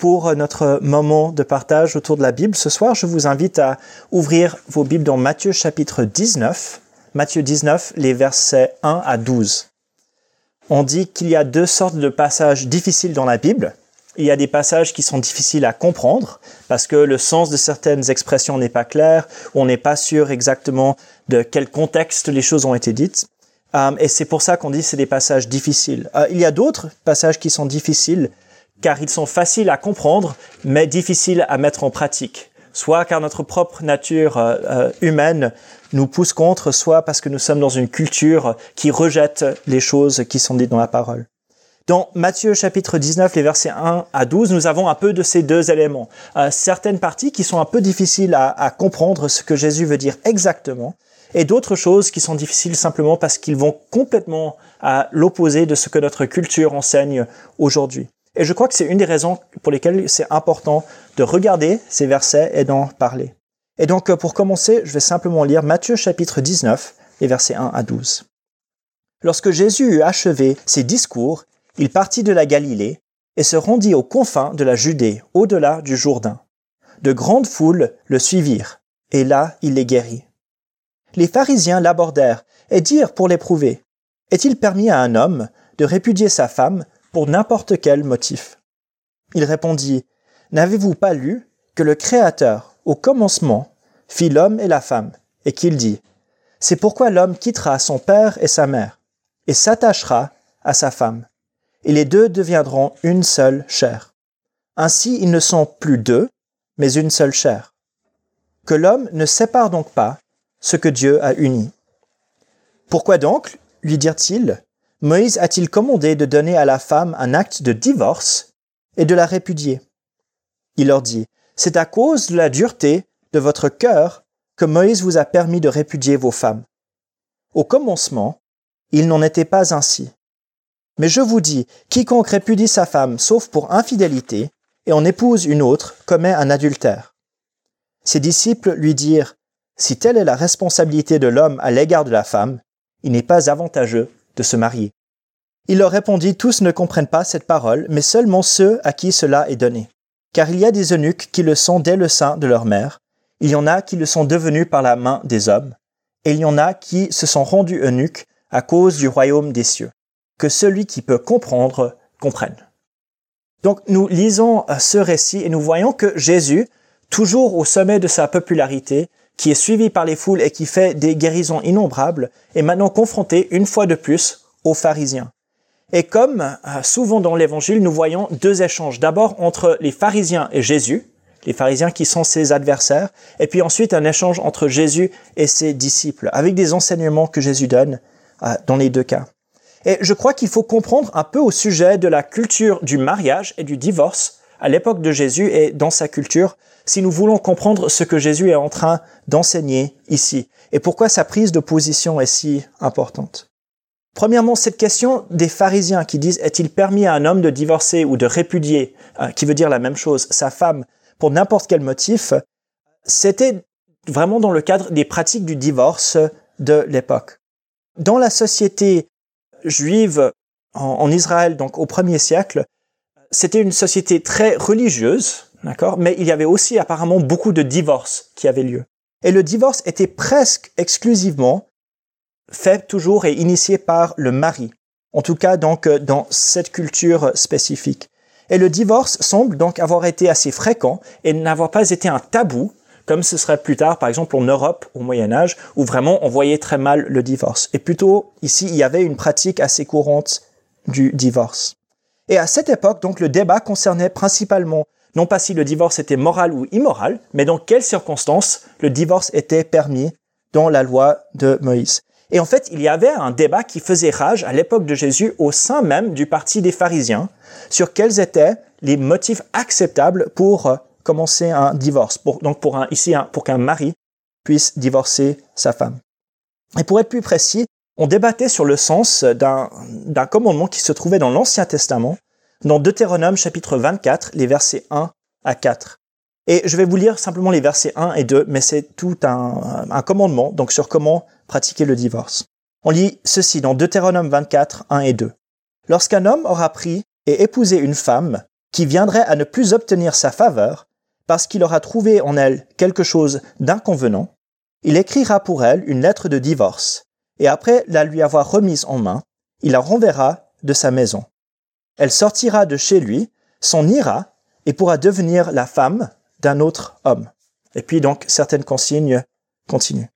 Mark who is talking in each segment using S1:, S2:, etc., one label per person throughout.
S1: pour notre moment de partage autour de la Bible. Ce soir, je vous invite à ouvrir vos Bibles dans Matthieu chapitre 19. Matthieu 19, les versets 1 à 12. On dit qu'il y a deux sortes de passages difficiles dans la Bible. Il y a des passages qui sont difficiles à comprendre parce que le sens de certaines expressions n'est pas clair, on n'est pas sûr exactement de quel contexte les choses ont été dites. Euh, et c'est pour ça qu'on dit que c'est des passages difficiles. Euh, il y a d'autres passages qui sont difficiles car ils sont faciles à comprendre, mais difficiles à mettre en pratique. Soit car notre propre nature euh, humaine nous pousse contre, soit parce que nous sommes dans une culture qui rejette les choses qui sont dites dans la parole. Dans Matthieu chapitre 19, les versets 1 à 12, nous avons un peu de ces deux éléments. certaines parties qui sont un peu difficiles à comprendre ce que Jésus veut dire exactement, et d'autres choses qui sont difficiles simplement parce qu'ils vont complètement à l'opposé de ce que notre culture enseigne aujourd'hui. Et je crois que c'est une des raisons pour lesquelles c'est important de regarder ces versets et d'en parler. Et donc, pour commencer, je vais simplement lire Matthieu chapitre 19, les versets 1 à 12. Lorsque Jésus eut achevé ses discours, il partit de la Galilée et se rendit aux confins de la Judée, au-delà du Jourdain. De grandes foules le suivirent, et là il les guérit. Les pharisiens l'abordèrent et dirent pour l'éprouver, Est-il permis à un homme de répudier sa femme pour n'importe quel motif Il répondit, N'avez-vous pas lu que le Créateur, au commencement, fit l'homme et la femme, et qu'il dit, C'est pourquoi l'homme quittera son père et sa mère, et s'attachera à sa femme, et les deux deviendront une seule chair. Ainsi ils ne sont plus deux, mais une seule chair. Que l'homme ne sépare donc pas ce que Dieu a uni. Pourquoi donc, lui dirent-ils, Moïse a-t-il commandé de donner à la femme un acte de divorce et de la répudier? Il leur dit, C'est à cause de la dureté de votre cœur que Moïse vous a permis de répudier vos femmes. Au commencement, il n'en était pas ainsi. Mais je vous dis, quiconque répudie sa femme sauf pour infidélité, et en épouse une autre, commet un adultère. Ses disciples lui dirent, si telle est la responsabilité de l'homme à l'égard de la femme, il n'est pas avantageux de se marier. Il leur répondit, tous ne comprennent pas cette parole, mais seulement ceux à qui cela est donné. Car il y a des eunuques qui le sont dès le sein de leur mère, il y en a qui le sont devenus par la main des hommes, et il y en a qui se sont rendus eunuques à cause du royaume des cieux. Que celui qui peut comprendre comprenne. Donc nous lisons ce récit et nous voyons que Jésus, toujours au sommet de sa popularité, qui est suivi par les foules et qui fait des guérisons innombrables, est maintenant confronté une fois de plus aux pharisiens. Et comme euh, souvent dans l'évangile, nous voyons deux échanges. D'abord entre les pharisiens et Jésus, les pharisiens qui sont ses adversaires, et puis ensuite un échange entre Jésus et ses disciples, avec des enseignements que Jésus donne euh, dans les deux cas. Et je crois qu'il faut comprendre un peu au sujet de la culture du mariage et du divorce à l'époque de Jésus et dans sa culture, si nous voulons comprendre ce que Jésus est en train d'enseigner ici et pourquoi sa prise de position est si importante? Premièrement, cette question des pharisiens qui disent est-il permis à un homme de divorcer ou de répudier, euh, qui veut dire la même chose, sa femme pour n'importe quel motif, c'était vraiment dans le cadre des pratiques du divorce de l'époque. Dans la société juive en, en Israël, donc au premier siècle, c'était une société très religieuse, D'accord? Mais il y avait aussi apparemment beaucoup de divorces qui avaient lieu. Et le divorce était presque exclusivement fait toujours et initié par le mari. En tout cas, donc, euh, dans cette culture spécifique. Et le divorce semble donc avoir été assez fréquent et n'avoir pas été un tabou, comme ce serait plus tard, par exemple, en Europe au Moyen Âge, où vraiment on voyait très mal le divorce. Et plutôt, ici, il y avait une pratique assez courante du divorce. Et à cette époque, donc, le débat concernait principalement non pas si le divorce était moral ou immoral, mais dans quelles circonstances le divorce était permis dans la loi de Moïse. Et en fait, il y avait un débat qui faisait rage à l'époque de Jésus au sein même du parti des pharisiens sur quels étaient les motifs acceptables pour euh, commencer un divorce. donc pour un, ici, pour qu'un mari puisse divorcer sa femme. Et pour être plus précis, on débattait sur le sens d'un commandement qui se trouvait dans l'Ancien Testament dans Deutéronome chapitre 24, les versets 1 à 4. Et je vais vous lire simplement les versets 1 et 2, mais c'est tout un, commandement, donc sur comment pratiquer le divorce. On lit ceci dans Deutéronome 24, 1 et 2. Lorsqu'un homme aura pris et épousé une femme qui viendrait à ne plus obtenir sa faveur parce qu'il aura trouvé en elle quelque chose d'inconvenant, il écrira pour elle une lettre de divorce, et après la lui avoir remise en main, il la renverra de sa maison. Elle sortira de chez lui, s'en ira, et pourra devenir la femme d'un autre homme. Et puis donc certaines consignes continuent.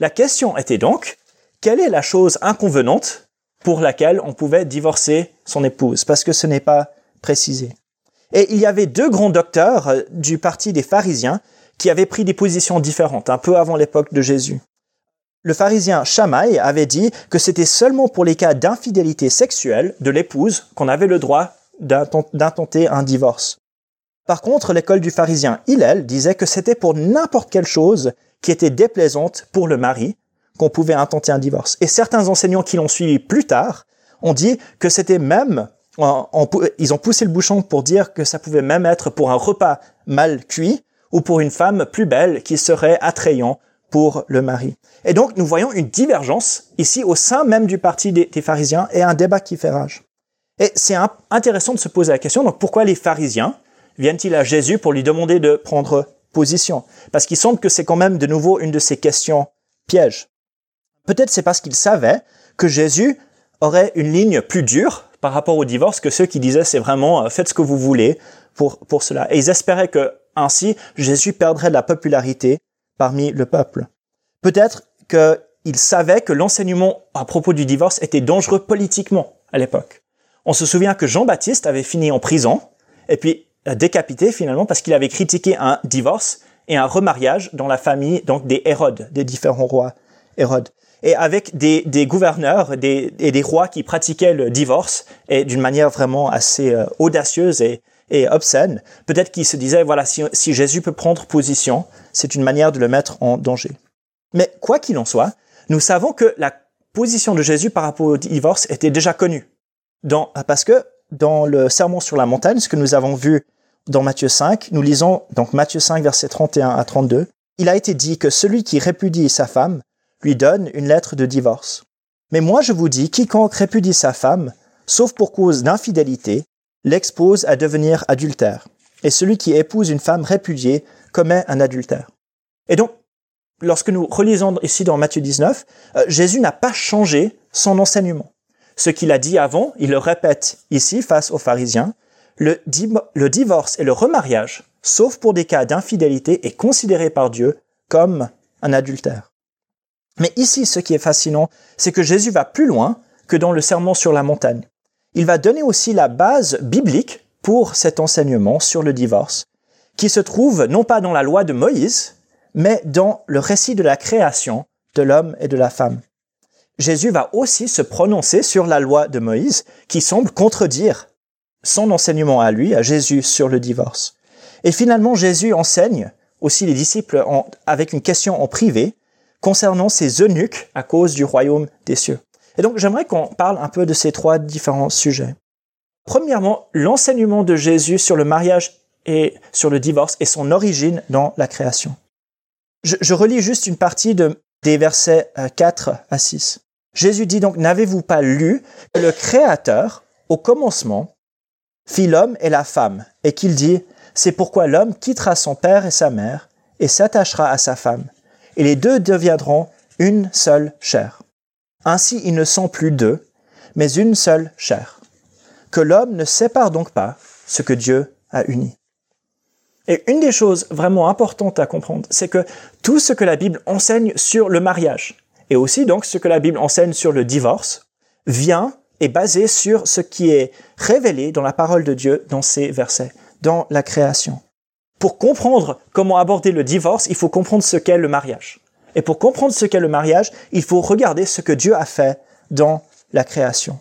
S1: La question était donc, quelle est la chose inconvenante pour laquelle on pouvait divorcer son épouse? Parce que ce n'est pas précisé. Et il y avait deux grands docteurs euh, du parti des pharisiens qui avaient pris des positions différentes, un peu avant l'époque de Jésus. Le pharisien Shammai avait dit que c'était seulement pour les cas d'infidélité sexuelle de l'épouse qu'on avait le droit d'intenter un divorce. Par contre, l'école du pharisien Hillel disait que c'était pour n'importe quelle chose qui était déplaisante pour le mari qu'on pouvait intenter un divorce. Et certains enseignants qui l'ont suivi plus tard ont dit que c'était même, ils ont poussé le bouchon pour dire que ça pouvait même être pour un repas mal cuit ou pour une femme plus belle qui serait attrayant pour le mari. Et donc, nous voyons une divergence ici au sein même du parti des, pharisiens et un débat qui fait rage. Et c'est intéressant de se poser la question, donc pourquoi les pharisiens viennent-ils à Jésus pour lui demander de prendre position? Parce qu'il semble que c'est quand même de nouveau une de ces questions pièges. Peut-être c'est parce qu'ils savaient que Jésus aurait une ligne plus dure par rapport au divorce que ceux qui disaient c'est vraiment euh, faites ce que vous voulez pour, pour cela. Et ils espéraient que ainsi Jésus perdrait de la popularité parmi le peuple. Peut-être qu'ils savaient que l'enseignement à propos du divorce était dangereux politiquement à l'époque. On se souvient que Jean-Baptiste avait fini en prison et puis décapité finalement parce qu'il avait critiqué un divorce et un remariage dans la famille donc des Hérodes, des différents rois Hérodes. Et avec des, gouverneurs des, et des rois qui pratiquaient le divorce et d'une manière vraiment assez euh, audacieuse et, obscène, peut-être qu'ils se disaient, voilà, si Jésus peut prendre position, c'est une manière de le mettre en danger. Mais quoi qu'il en soit, nous savons que la position de Jésus par rapport au divorce était déjà connue. Dans, parce que dans le sermon sur la montagne, ce que nous avons vu dans Matthieu 5, nous lisons donc Matthieu 5 versets 31 à 32, il a été dit que celui qui répudie sa femme lui donne une lettre de divorce. Mais moi je vous dis, quiconque répudie sa femme, sauf pour cause d'infidélité, l'expose à devenir adultère. Et celui qui épouse une femme répudiée commet un adultère. Et donc, lorsque nous relisons ici dans Matthieu 19, euh, Jésus n'a pas changé son enseignement. Ce qu'il a dit avant, il le répète ici face aux pharisiens, le, le divorce et le remariage, sauf pour des cas d'infidélité, est considéré par Dieu comme un adultère. Mais ici, ce qui est fascinant, c'est que Jésus va plus loin que dans le sermon sur la montagne. Il va donner aussi la base biblique pour cet enseignement sur le divorce, qui se trouve non pas dans la loi de Moïse, mais dans le récit de la création de l'homme et de la femme. Jésus va aussi se prononcer sur la loi de Moïse, qui semble contredire son enseignement à lui, à Jésus, sur le divorce. Et finalement, Jésus enseigne aussi les disciples avec une question en privé concernant ces eunuques à cause du royaume des cieux. Et donc, j'aimerais qu'on parle un peu de ces trois différents sujets. Premièrement, l'enseignement de Jésus sur le mariage et sur le divorce et son origine dans la création. Je, relis juste une partie de, des versets 4 euh, à 6. Jésus dit donc, n'avez-vous pas lu que le Créateur, au commencement, fit l'homme et la femme, et qu'il dit, c'est pourquoi l'homme quittera son père et sa mère, et s'attachera à sa femme, et les deux deviendront une seule chair. Ainsi ils ne sont plus deux, mais une seule chair. Que l'homme ne sépare donc pas ce que Dieu a uni. Et une des choses vraiment importantes à comprendre, c'est que tout ce que la Bible enseigne sur le mariage, et aussi donc ce que la Bible enseigne sur le divorce, vient et basé sur ce qui est révélé dans la parole de Dieu dans ces versets, dans la création. Pour comprendre comment aborder le divorce, il faut comprendre ce qu'est le mariage. Et pour comprendre ce qu'est le mariage, il faut regarder ce que Dieu a fait dans la création.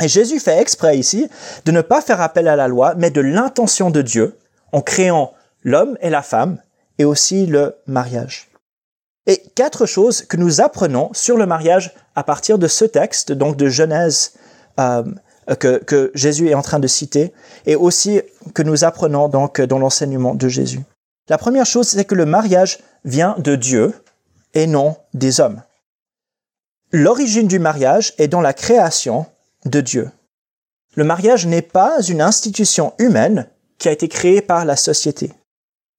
S1: Et Jésus fait exprès ici de ne pas faire appel à la loi, mais de l'intention de Dieu en créant l'homme et la femme et aussi le mariage. Et quatre choses que nous apprenons sur le mariage à partir de ce texte, donc de Genèse euh, que, que, Jésus est en train de citer, et aussi que nous apprenons donc dans l'enseignement de Jésus. La première chose, c'est que le mariage vient de Dieu et non des hommes. L'origine du mariage est dans la création de Dieu. le mariage n'est pas une institution humaine qui a été créée par la société.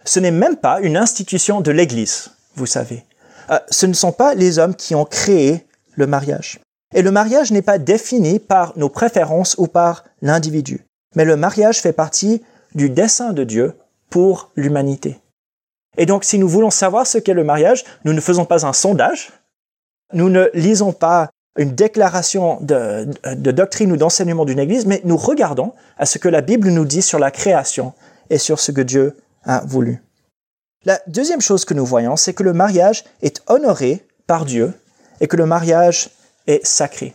S1: Ce n'est même pas une institution de l'Église, vous savez. Euh, ce ne sont pas les hommes qui ont créé le mariage. Et le mariage n'est pas défini par nos préférences ou par l'individu, mais le mariage fait partie du dessein de Dieu pour l'humanité. Et donc, si nous voulons savoir ce qu'est le mariage, nous ne faisons pas un sondage, nous ne lisons pas une déclaration de, de doctrine ou d'enseignement d'une Église, mais nous regardons à ce que la Bible nous dit sur la création et sur ce que Dieu a voulu. La deuxième chose que nous voyons, c'est que le mariage est honoré par Dieu et que le mariage est sacré.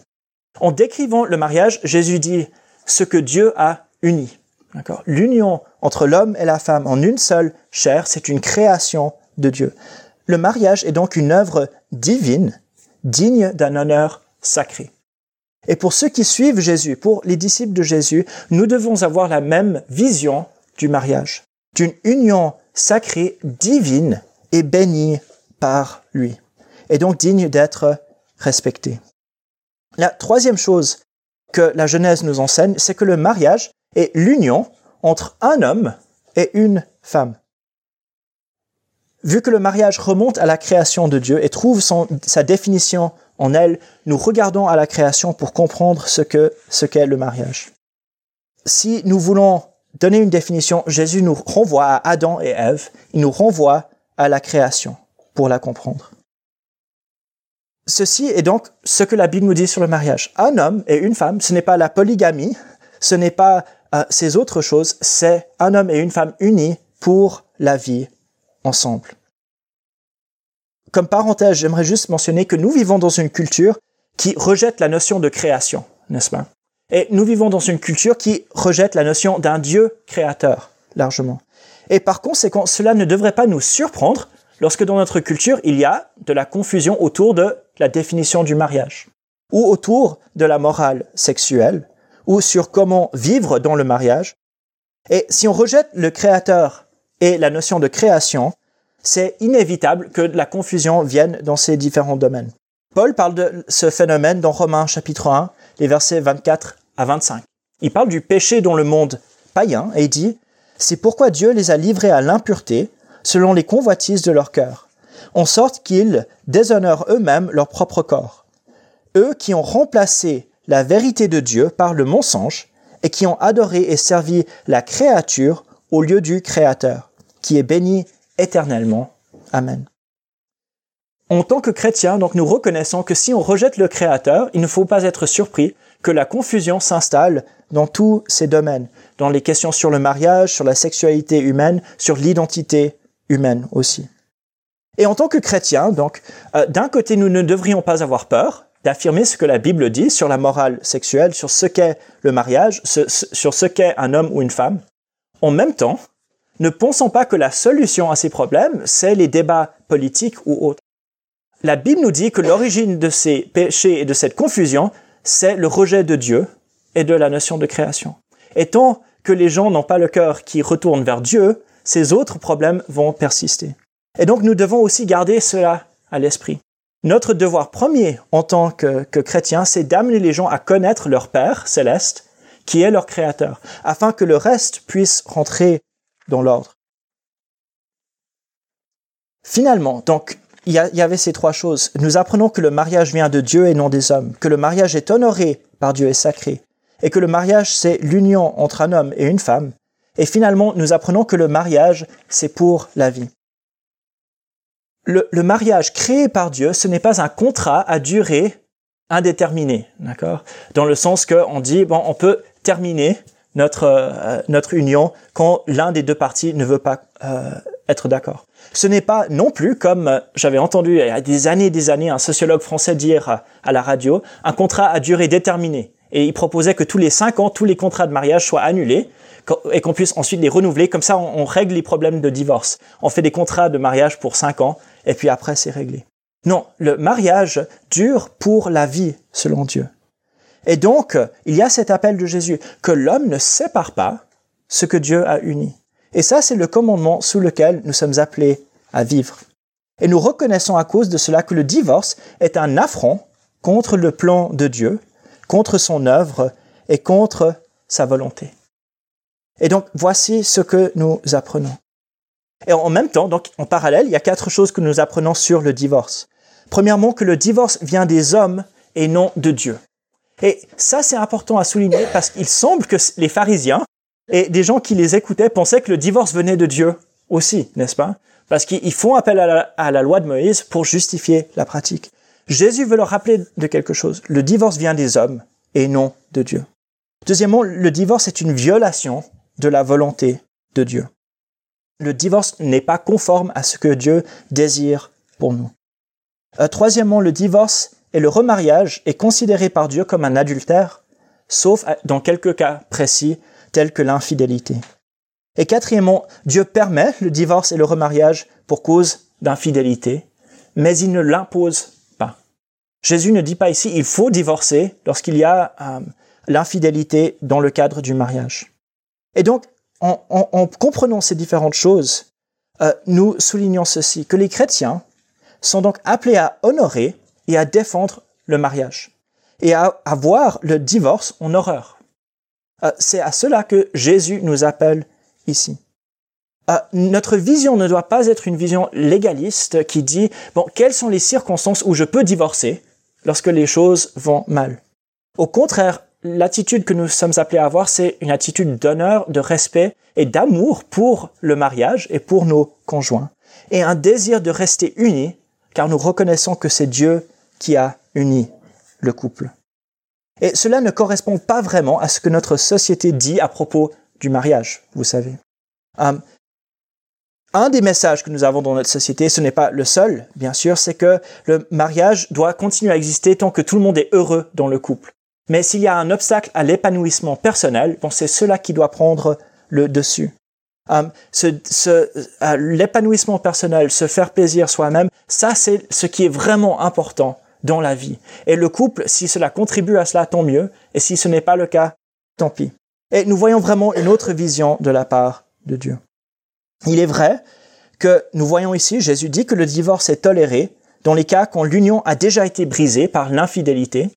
S1: En décrivant le mariage, Jésus dit ce que Dieu a uni. L'union entre l'homme et la femme en une seule chair, c'est une création de Dieu. Le mariage est donc une œuvre divine, digne d'un honneur sacré. Et pour ceux qui suivent Jésus, pour les disciples de Jésus, nous devons avoir la même vision du mariage, d'une union sacrée, divine et bénie par lui, et donc digne d'être respectée. La troisième chose que la Genèse nous enseigne, c'est que le mariage est l'union entre un homme et une femme. Vu que le mariage remonte à la création de Dieu et trouve sa définition en elle, nous regardons à la création pour comprendre ce que ce qu'est le mariage. Si nous voulons donner une définition, Jésus nous renvoie à Adam et Ève, il nous renvoie à la création pour la comprendre. Ceci est donc ce que la Bible nous dit sur le mariage. Un homme et une femme, ce n'est pas la polygamie, ce n'est pas euh, ces autres choses, c'est un homme et une femme unis pour la vie ensemble. Comme parenthèse, j'aimerais juste mentionner que nous vivons dans une culture qui rejette la notion de création, n'est-ce pas? Et nous vivons dans une culture qui rejette la notion d'un Dieu créateur, largement. Et par conséquent, cela ne devrait pas nous surprendre lorsque dans notre culture, il y a de la confusion autour de la définition du mariage, ou autour de la morale sexuelle, ou sur comment vivre dans le mariage. Et si on rejette le créateur et la notion de création, c'est inévitable que la confusion vienne dans ces différents domaines. Paul parle de ce phénomène dans Romains chapitre 1, les versets 24 à 25. Il parle du péché dans le monde païen et il dit, c'est pourquoi Dieu les a livrés à l'impureté selon les convoitises de leur cœur, en sorte qu'ils déshonorent eux-mêmes leur propre corps. Eux qui ont remplacé la vérité de Dieu par le mensonge et qui ont adoré et servi la créature au lieu du Créateur, qui est béni éternellement. Amen. En tant que chrétiens, donc nous reconnaissons que si on rejette le Créateur, il ne faut pas être surpris que la confusion s'installe dans tous ces domaines, dans les questions sur le mariage, sur la sexualité humaine, sur l'identité humaine aussi. Et en tant que chrétiens, donc, euh, d'un côté, nous ne devrions pas avoir peur d'affirmer ce que la Bible dit sur la morale sexuelle, sur ce qu'est le mariage, sur ce qu'est un homme ou une femme. En même temps, ne pensons pas que la solution à ces problèmes, c'est les débats politiques ou autres. La Bible nous dit que l'origine de ces péchés et de cette confusion, c'est le rejet de Dieu et de la notion de création. Et tant que les gens n'ont pas le cœur qui retourne vers Dieu, ces autres problèmes vont persister. Et donc nous devons aussi garder cela à l'esprit. Notre devoir premier en tant que, que chrétien, c'est d'amener les gens à connaître leur Père céleste, qui est leur Créateur, afin que le reste puisse rentrer dans l'ordre. Finalement, donc, il y, avait ces trois choses. Nous apprenons que le mariage vient de Dieu et non des hommes, que le mariage est honoré par Dieu et sacré, et que le mariage, c'est l'union entre un homme et une femme. Et finalement, nous apprenons que le mariage, c'est pour la vie le, mariage créé par Dieu, ce n'est pas un contrat à durée indéterminée, d'accord? Dans le sens qu'on dit, bon, on peut terminer notre, euh, notre union quand l'un des deux parties ne veut pas euh, être d'accord. Ce n'est pas non plus, comme euh, j'avais entendu il y a des années et des années un sociologue français dire à la radio, un contrat à durée déterminée. Et il proposait que tous les cinq ans, tous les contrats de mariage soient annulés et qu'on puisse ensuite les renouveler. Comme ça, on, règle les problèmes de divorce. On fait des contrats de mariage pour cinq ans et puis après, c'est réglé. Non, le mariage dure pour la vie, selon Dieu. Et donc, il y a cet appel de Jésus, que l'homme ne sépare pas ce que Dieu a uni. Et ça, c'est le commandement sous lequel nous sommes appelés à vivre. Et nous reconnaissons à cause de cela que le divorce est un affront contre le plan de Dieu, contre son œuvre et contre sa volonté. Et donc, voici ce que nous apprenons. Et en même temps, donc, en parallèle, il y a quatre choses que nous apprenons sur le divorce. Premièrement, que le divorce vient des hommes et non de Dieu. Et ça, c'est important à souligner parce qu'il semble que les pharisiens et des gens qui les écoutaient pensaient que le divorce venait de Dieu aussi, n'est-ce pas? Parce qu'ils font appel à la, loi de Moïse pour justifier la pratique. Jésus veut leur rappeler de quelque chose. Le divorce vient des hommes et non de Dieu. Deuxièmement, le divorce est une violation de la volonté de Dieu. Le divorce n'est pas conforme à ce que Dieu désire pour nous. Euh, troisièmement, le divorce et le remariage est considéré par Dieu comme un adultère, sauf dans quelques cas précis tels que l'infidélité. Et quatrièmement, Dieu permet le divorce et le remariage pour cause d'infidélité, mais il ne l'impose pas. Jésus ne dit pas ici il faut divorcer lorsqu'il y a euh, l'infidélité dans le cadre du mariage. Et donc, en, comprenant ces différentes choses, euh, nous soulignons ceci, que les chrétiens sont donc appelés à honorer et à défendre le mariage et à, voir le divorce en horreur. Euh, c'est à cela que Jésus nous appelle ici. Euh, notre vision ne doit pas être une vision légaliste qui dit, bon, quelles sont les circonstances où je peux divorcer lorsque les choses vont mal? Au contraire, l'attitude que nous sommes appelés à avoir, c'est une attitude d'honneur, de respect et d'amour pour le mariage et pour nos conjoints, et un désir de rester unis, car nous reconnaissons que c'est Dieu qui a uni le couple. Et cela ne correspond pas vraiment à ce que notre société dit à propos du mariage, vous savez. Um, un des messages que nous avons dans notre société, ce n'est pas le seul, bien sûr, c'est que le mariage doit continuer à exister tant que tout le monde est heureux dans le couple. Mais s'il y a un obstacle à l'épanouissement personnel, c'est cela qui doit prendre le dessus. Um, uh, l'épanouissement personnel, se faire plaisir soi-même, ça c'est ce qui est vraiment important dans la vie. Et le couple, si cela contribue à cela, tant mieux. Et si ce n'est pas le cas, tant pis. Et nous voyons vraiment une autre vision de la part de Dieu. Il est vrai que nous voyons ici, Jésus dit que le divorce est toléré dans les cas quand l'union a déjà été brisée par l'infidélité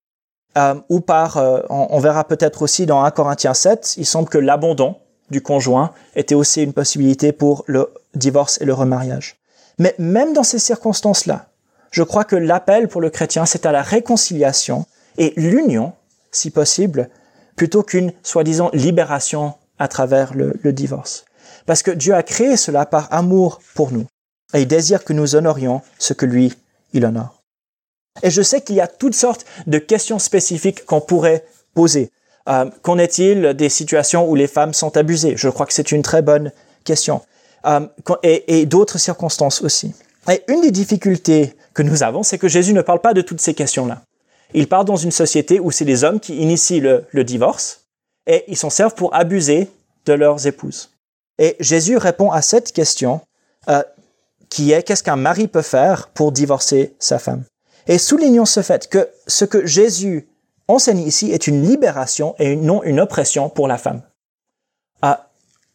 S1: euh, ou par, euh, on, verra peut-être aussi dans 1 Corinthiens 7, il semble que l'abandon du conjoint était aussi une possibilité pour le divorce et le remariage. Mais même dans ces circonstances-là, je crois que l'appel pour le chrétien, c'est à la réconciliation et l'union, si possible, plutôt qu'une soi-disant libération à travers le, divorce. Parce que Dieu a créé cela par amour pour nous et il désire que nous honorions ce que lui, il honore. Et je sais qu'il y a toutes sortes de questions spécifiques qu'on pourrait poser. Euh, qu'en est-il des situations où les femmes sont abusées? Je crois que c'est une très bonne question. Euh, et, et d'autres circonstances aussi. Et une des difficultés que nous avons, c'est que Jésus ne parle pas de toutes ces questions-là. Il parle dans une société où c'est les hommes qui initient le, divorce et ils s'en servent pour abuser de leurs épouses. Et Jésus répond à cette question euh, qui est qu'est-ce qu'un mari peut faire pour divorcer sa femme? Et soulignons ce fait que ce que Jésus enseigne ici est une libération et non une oppression pour la femme. Ah,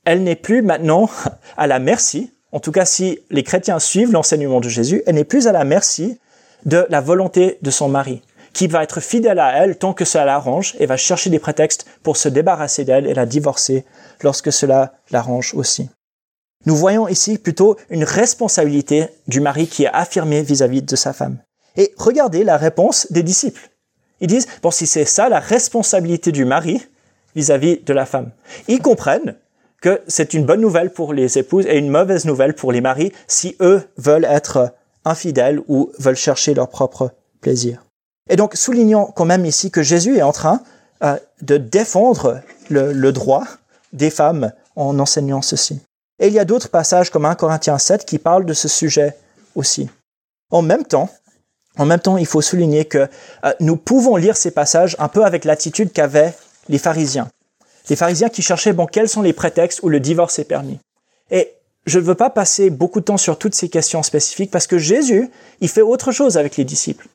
S1: elle n'est plus maintenant à la merci, en tout cas si les chrétiens suivent l'enseignement de Jésus, elle n'est plus à la merci de la volonté de son mari, qui va être fidèle à elle tant que cela l'arrange et va chercher des prétextes pour se débarrasser d'elle et la divorcer lorsque cela l'arrange aussi. Nous voyons ici plutôt une responsabilité du mari qui est affirmée vis-à-vis de sa femme. Et regardez la réponse des disciples. Ils disent, bon, si c'est ça la responsabilité du mari vis-à-vis de la femme, ils comprennent que c'est une bonne nouvelle pour les épouses et une mauvaise nouvelle pour les maris si eux veulent être infidèles ou veulent chercher leur propre plaisir. Et donc, soulignons quand même ici que Jésus est en train euh, de défendre le, droit des femmes en enseignant ceci. Et il y a d'autres passages comme 1 Corinthiens 7 qui parlent de ce sujet aussi. En même temps, en même temps, il faut souligner que euh, nous pouvons lire ces passages un peu avec l'attitude qu'avaient les pharisiens. Les pharisiens qui cherchaient, bon, quels sont les prétextes où le divorce est permis? Et je ne veux pas passer beaucoup de temps sur toutes ces questions spécifiques parce que Jésus, il fait autre chose avec les disciples.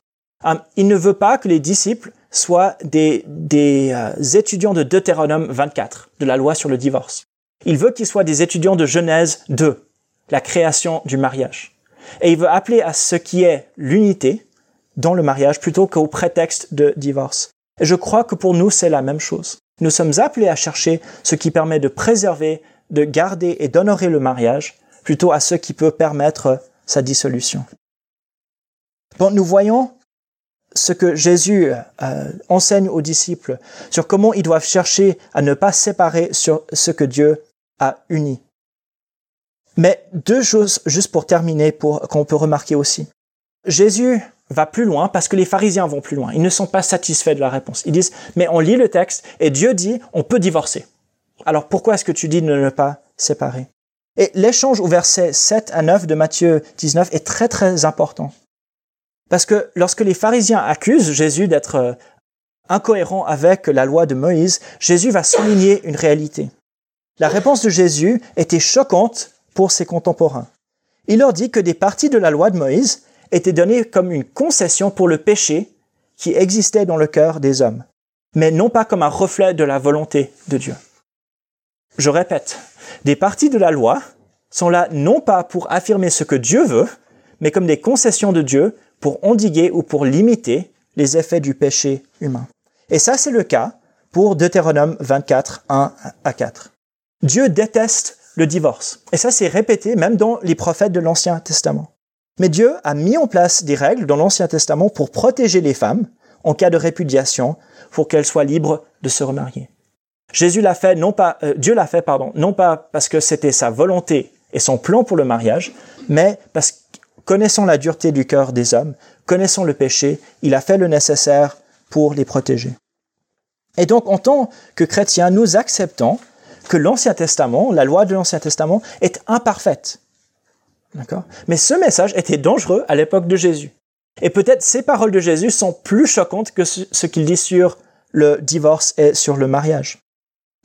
S1: Euh, il ne veut pas que les disciples soient des, des euh, étudiants de Deutéronome 24, de la loi sur le divorce. Il veut qu'ils soient des étudiants de Genèse 2, la création du mariage. Et il veut appeler à ce qui est l'unité, dans le mariage plutôt qu'au prétexte de divorce. Et je crois que pour nous, c'est la même chose. Nous sommes appelés à chercher ce qui permet de préserver, de garder et d'honorer le mariage, plutôt à ce qui peut permettre sa dissolution. Bon, nous voyons ce que Jésus euh, enseigne aux disciples sur comment ils doivent chercher à ne pas séparer sur ce que Dieu a uni. Mais deux choses juste pour terminer, pour qu'on peut remarquer aussi. Jésus va plus loin parce que les pharisiens vont plus loin. Ils ne sont pas satisfaits de la réponse. Ils disent, mais on lit le texte et Dieu dit, on peut divorcer. Alors pourquoi est-ce que tu dis de ne pas séparer? Et l'échange au verset 7 à 9 de Matthieu 19 est très très important. Parce que lorsque les pharisiens accusent Jésus d'être euh, incohérent avec la loi de Moïse, Jésus va souligner une réalité. La réponse de Jésus était choquante pour ses contemporains. Il leur dit que des parties de la loi de Moïse étaient données comme une concession pour le péché qui existait dans le cœur des hommes, mais non pas comme un reflet de la volonté de Dieu. Je répète, des parties de la loi sont là non pas pour affirmer ce que Dieu veut, mais comme des concessions de Dieu pour endiguer ou pour limiter les effets du péché humain. Et ça, c'est le cas pour Deutéronome 24, 1 à 4. Dieu déteste le divorce. Et ça, c'est répété même dans les prophètes de l'Ancien Testament. Mais Dieu a mis en place des règles dans l'Ancien Testament pour protéger les femmes en cas de répudiation, pour qu'elles soient libres de se remarier. Jésus l'a fait non pas, euh, Dieu l'a fait pardon, non pas parce que c'était sa volonté et son plan pour le mariage, mais parce que connaissant la dureté du cœur des hommes, connaissant le péché, il a fait le nécessaire pour les protéger. Et donc, en tant que chrétiens, nous acceptons que l'Ancien Testament, la loi de l'Ancien Testament, est imparfaite. D'accord Mais ce message était dangereux à l'époque de Jésus. Et peut-être ces paroles de Jésus sont plus choquantes que ce qu'il dit sur le divorce et sur le mariage.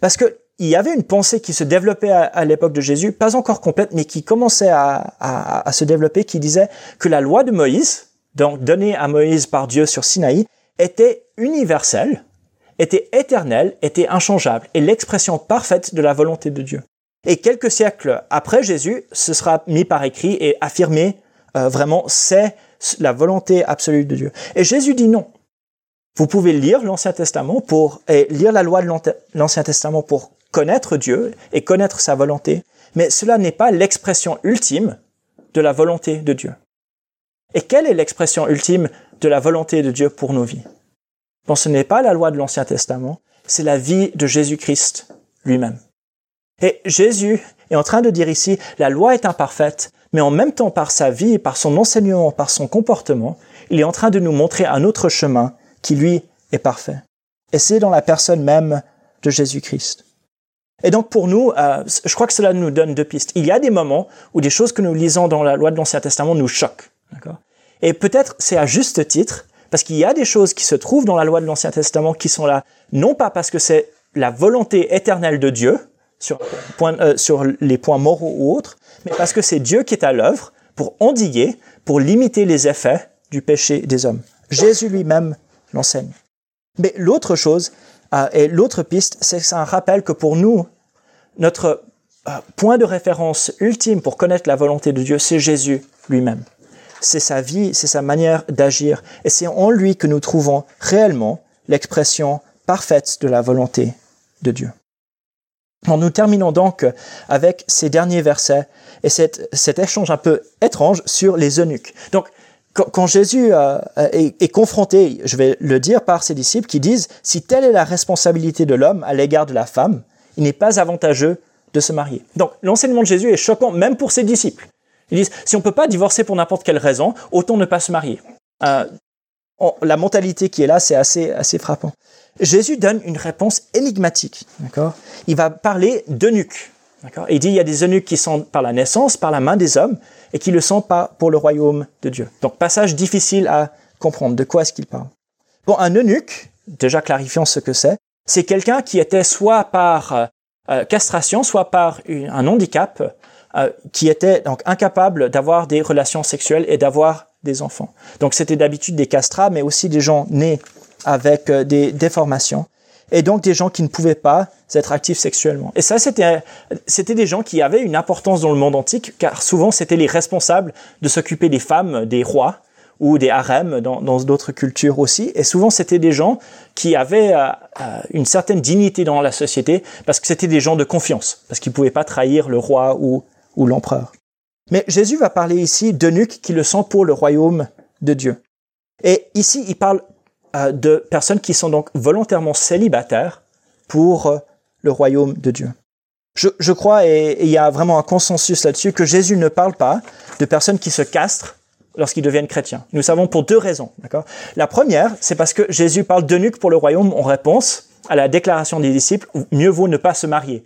S1: Parce que il y avait une pensée qui se développait à, l'époque de Jésus, pas encore complète, mais qui commençait à, se développer, qui disait que la loi de Moïse, donc donnée à Moïse par Dieu sur Sinaï, était universelle, était éternelle, était inchangeable, et l'expression parfaite de la volonté de Dieu. Et quelques siècles après Jésus, ce sera mis par écrit et affirmé euh, vraiment, c'est la volonté absolue de Dieu. Et Jésus dit non. Vous pouvez lire l'Ancien Testament pour, lire la loi de l'Ancien Testament pour connaître Dieu et connaître sa volonté, mais cela n'est pas l'expression ultime de la volonté de Dieu. Et quelle est l'expression ultime de la volonté de Dieu pour nos vies? Bon, ce n'est pas la loi de l'Ancien Testament, c'est la vie de Jésus-Christ lui-même. Et Jésus est en train de dire ici, la loi est imparfaite, mais en même temps par sa vie, par son enseignement, par son comportement, il est en train de nous montrer un autre chemin qui, lui, est parfait. Et c'est dans la personne même de Jésus-Christ. Et donc pour nous, euh, je crois que cela nous donne deux pistes. Il y a des moments où des choses que nous lisons dans la loi de l'Ancien Testament nous choquent. Et peut-être c'est à juste titre, parce qu'il y a des choses qui se trouvent dans la loi de l'Ancien Testament qui sont là, non pas parce que c'est la volonté éternelle de Dieu, sur, euh, sur les points moraux ou autres, mais parce que c'est Dieu qui est à l'œuvre pour endiguer, pour limiter les effets du péché des hommes. Jésus lui-même l'enseigne. Mais l'autre chose, euh, et l'autre piste, c'est un rappel que pour nous, notre euh, point de référence ultime pour connaître la volonté de Dieu, c'est Jésus lui-même. C'est sa vie, c'est sa manière d'agir, et c'est en lui que nous trouvons réellement l'expression parfaite de la volonté de Dieu. Nous terminons donc avec ces derniers versets et cet échange un peu étrange sur les eunuques. Donc, quand, Jésus euh, est, confronté, je vais le dire, par ses disciples qui disent, si telle est la responsabilité de l'homme à l'égard de la femme, il n'est pas avantageux de se marier. Donc l'enseignement de Jésus est choquant même pour ses disciples. Ils disent, si on ne peut pas divorcer pour n'importe quelle raison, autant ne pas se marier. Euh, la mentalité qui est là, c'est assez, assez frappant. Jésus donne une réponse énigmatique. Il va parler d'eunuques. Il dit, il y a des eunuques qui sont par la naissance, par la main des hommes, et qui le sont pas pour le royaume de Dieu. Donc passage difficile à comprendre. De quoi est-ce qu'il parle? Bon, un eunuque, déjà clarifiant ce que c'est, c'est quelqu'un qui était soit par euh, castration, soit par un handicap, euh, qui était donc incapable d'avoir des relations sexuelles et d'avoir des enfants. Donc c'était d'habitude des castrats, mais aussi des gens nés avec des déformations et donc des gens qui ne pouvaient pas être actifs sexuellement. Et ça, c'était, c'était des gens qui avaient une importance dans le monde antique, car souvent c'était les responsables de s'occuper des femmes, des rois, ou des harems dans d'autres cultures aussi. Et souvent, c'était des gens qui avaient euh, euh, une certaine dignité dans la société parce que c'était des gens de confiance, parce qu'ils ne pouvaient pas trahir le roi ou, ou l'empereur. Mais Jésus va parler ici d'eunuques qui le sont pour le royaume de Dieu. Et ici, il parle euh, de personnes qui sont donc volontairement célibataires pour le royaume de Dieu. Je, je crois, et il y a vraiment un consensus là-dessus, que Jésus ne parle pas de personnes qui se castrent lorsqu'ils deviennent chrétiens. Nous savons pour deux raisons. D'accord? La première, c'est parce que Jésus parle d'eunuques pour le royaume en réponse à la déclaration des disciples, mieux vaut ne pas se marier.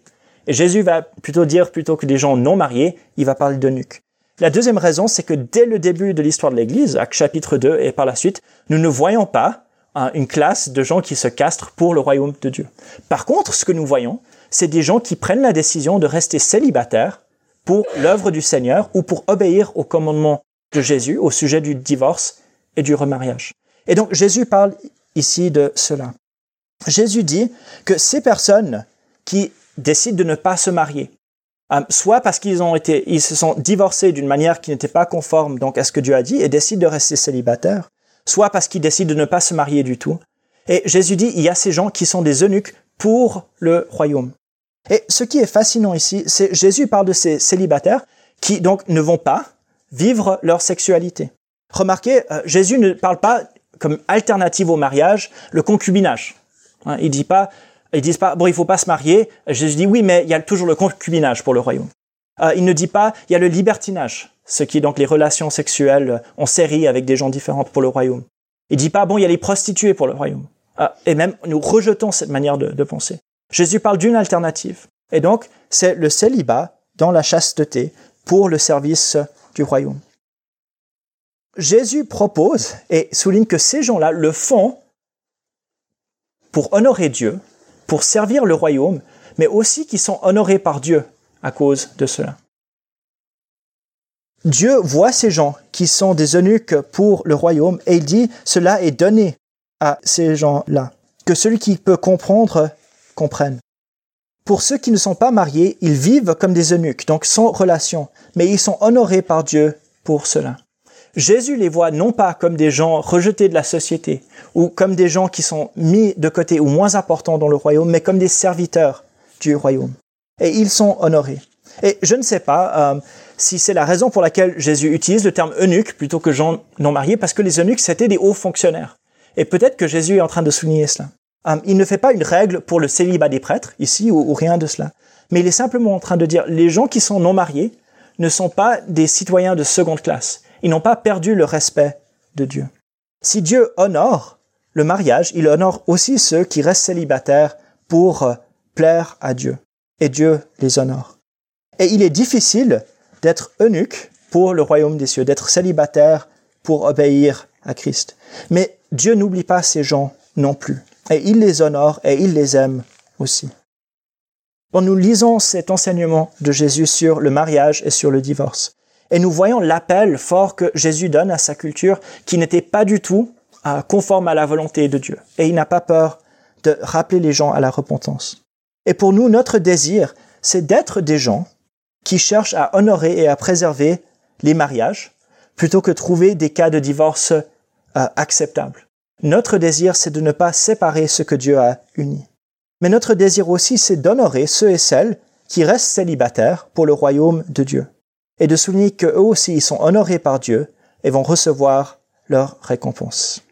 S1: Et Jésus va plutôt dire, plutôt que des gens non mariés, il va parler d'eunuques. La deuxième raison, c'est que dès le début de l'histoire de l'Église, Acte chapitre 2 et par la suite, nous ne voyons pas une classe de gens qui se castrent pour le royaume de Dieu. Par contre, ce que nous voyons, c'est des gens qui prennent la décision de rester célibataires pour l'œuvre du Seigneur ou pour obéir au commandement de Jésus au sujet du divorce et du remariage. Et donc Jésus parle ici de cela. Jésus dit que ces personnes qui décident de ne pas se marier, euh, soit parce qu'ils ont été, ils se sont divorcés d'une manière qui n'était pas conforme donc à ce que Dieu a dit et décident de rester célibataires, soit parce qu'ils décident de ne pas se marier du tout. Et Jésus dit, il y a ces gens qui sont des eunuques pour le royaume. Et ce qui est fascinant ici, c'est Jésus parle de ces célibataires qui donc ne vont pas vivre leur sexualité. Remarquez, euh, Jésus ne parle pas comme alternative au mariage le concubinage. Hein, il dit pas, ils disent pas, bon, il faut pas se marier. Jésus dit oui, mais il y a toujours le concubinage pour le royaume. Euh, il ne dit pas, il y a le libertinage, ce qui est donc les relations sexuelles en série avec des gens différents pour le royaume. Il dit pas, bon, il y a les prostituées pour le royaume. Euh, et même, nous rejetons cette manière de, de penser. Jésus parle d'une alternative. Et donc, c'est le célibat dans la chasteté pour le service du royaume. Jésus propose et souligne que ces gens-là le font pour honorer Dieu, pour servir le royaume, mais aussi qu'ils sont honorés par Dieu à cause de cela. Dieu voit ces gens qui sont des eunuques pour le royaume et il dit cela est donné à ces gens-là, que celui qui peut comprendre comprenne. Pour ceux qui ne sont pas mariés, ils vivent comme des eunuques, donc sans relation, mais ils sont honorés par Dieu pour cela. Jésus les voit non pas comme des gens rejetés de la société ou comme des gens qui sont mis de côté ou moins importants dans le royaume, mais comme des serviteurs du royaume. Et ils sont honorés. Et je ne sais pas euh, si c'est la raison pour laquelle Jésus utilise le terme eunuque plutôt que gens non mariés, parce que les eunuques, c'était des hauts fonctionnaires. Et peut-être que Jésus est en train de souligner cela. Euh, il ne fait pas une règle pour le célibat des prêtres, ici, ou, rien de cela. Mais il est simplement en train de dire, les gens qui sont non mariés ne sont pas des citoyens de seconde classe. Ils n'ont pas perdu le respect de Dieu. Si Dieu honore le mariage, il honore aussi ceux qui restent célibataires pour euh, plaire à Dieu. Et Dieu les honore. Et il est difficile d'être eunuque pour le royaume des cieux, d'être célibataire pour obéir à Christ. Mais Dieu n'oublie pas ces gens non plus et il les honore et il les aime aussi. Bon, nous lisons cet enseignement de Jésus sur le mariage et sur le divorce. Et nous voyons l'appel fort que Jésus donne à sa culture qui n'était pas du tout euh, conforme à la volonté de Dieu. Et il n'a pas peur de rappeler les gens à la repentance. Et pour nous, notre désir, c'est d'être des gens qui cherchent à honorer et à préserver les mariages plutôt que trouver des cas de divorce euh, acceptables. Notre désir, c'est de ne pas séparer ce que Dieu a uni. Mais notre désir aussi, c'est d'honorer ceux et celles qui restent célibataires pour le royaume de Dieu, et de souligner qu'eux aussi ils sont honorés par Dieu et vont recevoir leur récompense.